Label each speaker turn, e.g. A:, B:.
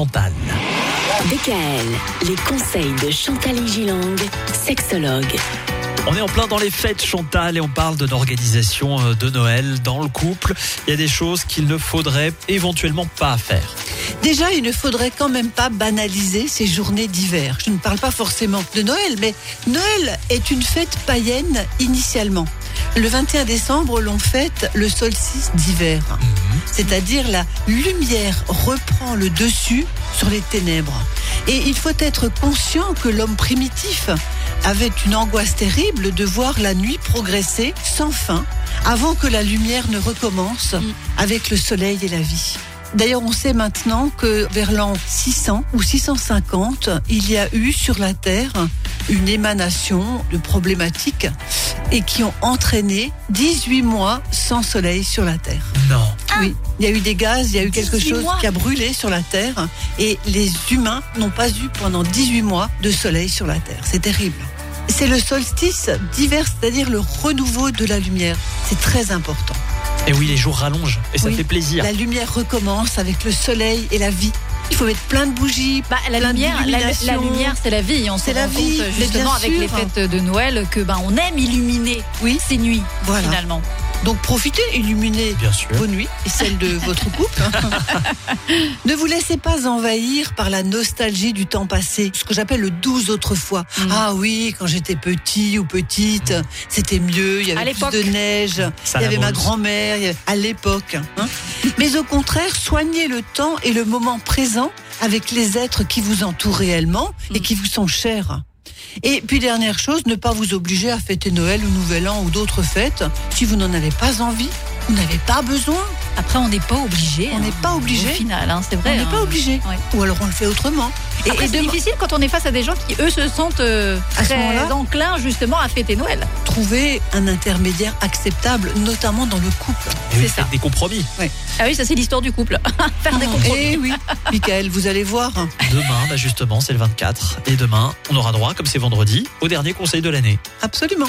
A: Chantal.
B: DKL, les conseils de Chantal Gilang, sexologue.
A: On est en plein dans les fêtes Chantal et on parle de l'organisation euh, de Noël dans le couple. Il y a des choses qu'il ne faudrait éventuellement pas faire.
C: Déjà, il ne faudrait quand même pas banaliser ces journées d'hiver. Je ne parle pas forcément de Noël, mais Noël est une fête païenne initialement. Le 21 décembre, l'on fête le solstice d'hiver. C'est-à-dire la lumière reprend le dessus sur les ténèbres. Et il faut être conscient que l'homme primitif avait une angoisse terrible de voir la nuit progresser sans fin avant que la lumière ne recommence avec le soleil et la vie. D'ailleurs, on sait maintenant que vers l'an 600 ou 650, il y a eu sur la Terre une émanation de problématiques et qui ont entraîné 18 mois sans soleil sur la Terre.
A: Non.
C: Oui, il y a eu des gaz, il y a eu quelque
B: 18
C: chose
B: mois.
C: qui a brûlé sur la Terre et les humains n'ont pas eu pendant 18 mois de soleil sur la Terre. C'est terrible. C'est le solstice d'hiver, c'est-à-dire le renouveau de la lumière. C'est très important.
A: Et oui, les jours rallongent et ça
C: Oui.
A: fait plaisir.
C: La lumière recommence avec le soleil et la vie. Il faut mettre plein de bougies.
D: Bah, la lumière, la, lumière, c'est la vie. On se
C: la
D: rend
C: vie,
D: compte justement avec les fêtes de Noël que ben on aime illuminer
C: Oui,
D: ces nuits
C: Voilà.
D: finalement.
C: Donc profitez, illuminez
A: Bien sûr.
C: vos nuits et celles de votre couple. ne vous laissez pas envahir par la nostalgie du temps passé, ce que j'appelle le 12 autrefois.
D: Mm.
C: Ah oui, quand j'étais petit ou petite, c'était mieux, il y avait plus de neige,
A: Ça
C: il y avait ma grand-mère, avait- à l'époque. hein. Mais au contraire, soignez le temps et le moment présent avec les êtres qui vous entourent réellement et
D: Mm.
C: qui vous sont chers. Et puis dernière chose, ne pas vous obliger à fêter Noël ou Nouvel An ou d'autres fêtes si vous n'en avez pas envie, vous n'avez pas besoin,
D: Après, on n'est pas obligé.
C: on
D: hein,
C: n'est pas obligé.
D: Au final, hein, c'est
C: On
D: vrai.
C: n'est
D: hein.
C: pas obligé.
D: Ouais.
C: Ou alors on le fait autrement. Et, et
D: c'est
C: de
D: difficile quand on est face à des gens qui, eux, se sentent euh,
C: À ce
D: très enclins justement à fêter Noël.
C: trouver un intermédiaire acceptable, notamment dans le couple.
A: Et oui,
D: c'est ça.
A: des compromis.
D: Ah oui, ça c'est l'histoire du couple. Faire des compromis.
C: Eh oui, Michael, vous allez voir.
A: Demain, bah justement, c'est le 24. Et demain, on aura droit, comme c'est vendredi, au dernier conseil de l'année.
C: Absolument.